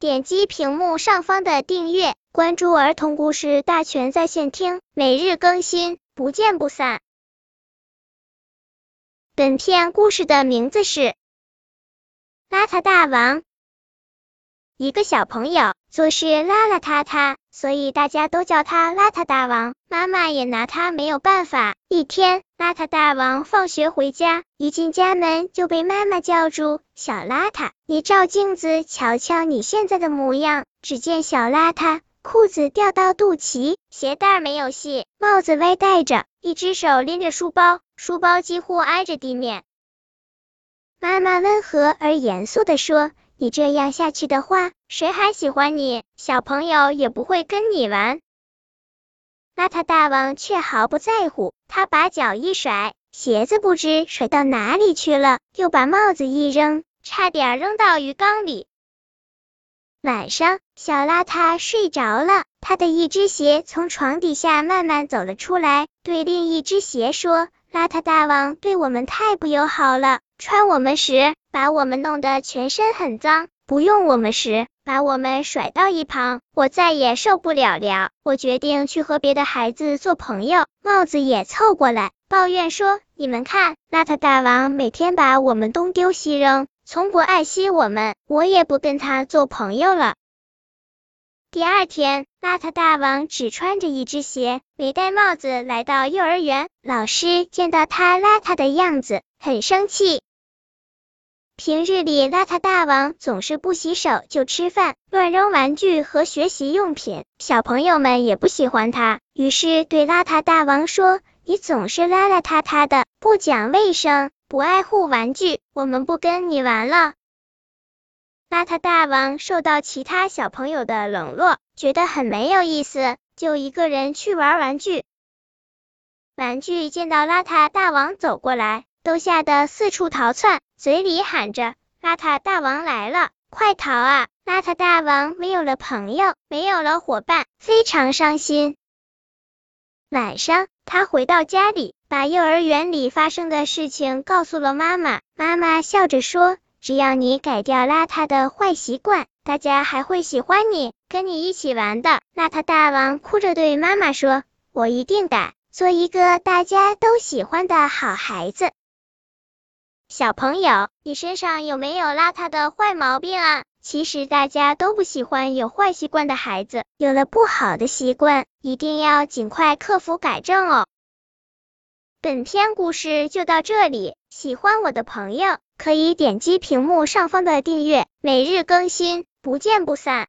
点击屏幕上方的订阅，关注儿童故事大全在线听，每日更新，不见不散。本片故事的名字是《邋遢大王》。一个小朋友做事邋邋遢遢，所以大家都叫他邋遢大王。妈妈也拿他没有办法。一天，邋遢大王放学回家，一进家门就被妈妈叫住：“小邋遢，你照镜子瞧瞧你现在的模样。”只见小邋遢裤子掉到肚脐，鞋带没有系，帽子歪戴着，一只手拎着书包，书包几乎挨着地面。妈妈温和而严肃的说。你这样下去的话，谁还喜欢你？小朋友也不会跟你玩。邋遢大王却毫不在乎，他把脚一甩，鞋子不知甩到哪里去了，又把帽子一扔，差点扔到鱼缸里。晚上，小邋遢睡着了，他的一只鞋从床底下慢慢走了出来，对另一只鞋说：“邋遢大王对我们太不友好了。”穿我们时，把我们弄得全身很脏；不用我们时，把我们甩到一旁。我再也受不了了，我决定去和别的孩子做朋友。帽子也凑过来抱怨说：“你们看，邋遢大王每天把我们东丢西扔，从不爱惜我们，我也不跟他做朋友了。”第二天，邋遢大王只穿着一只鞋，没戴帽子，来到幼儿园。老师见到他邋遢的样子，很生气。平日里，邋遢大王总是不洗手就吃饭，乱扔玩具和学习用品，小朋友们也不喜欢他，于是对邋遢大王说：“你总是邋邋遢遢的，不讲卫生，不爱护玩具，我们不跟你玩了。”邋遢大王受到其他小朋友的冷落，觉得很没有意思，就一个人去玩玩具。玩具见到邋遢大王走过来。都吓得四处逃窜，嘴里喊着：“邋遢大王来了，快逃啊！”邋遢大王没有了朋友，没有了伙伴，非常伤心。晚上，他回到家里，把幼儿园里发生的事情告诉了妈妈。妈妈笑着说：“只要你改掉邋遢的坏习惯，大家还会喜欢你，跟你一起玩的。”邋遢大王哭着对妈妈说：“我一定改，做一个大家都喜欢的好孩子。”小朋友，你身上有没有邋遢的坏毛病啊？其实大家都不喜欢有坏习惯的孩子，有了不好的习惯，一定要尽快克服改正哦。本篇故事就到这里，喜欢我的朋友可以点击屏幕上方的订阅，每日更新，不见不散。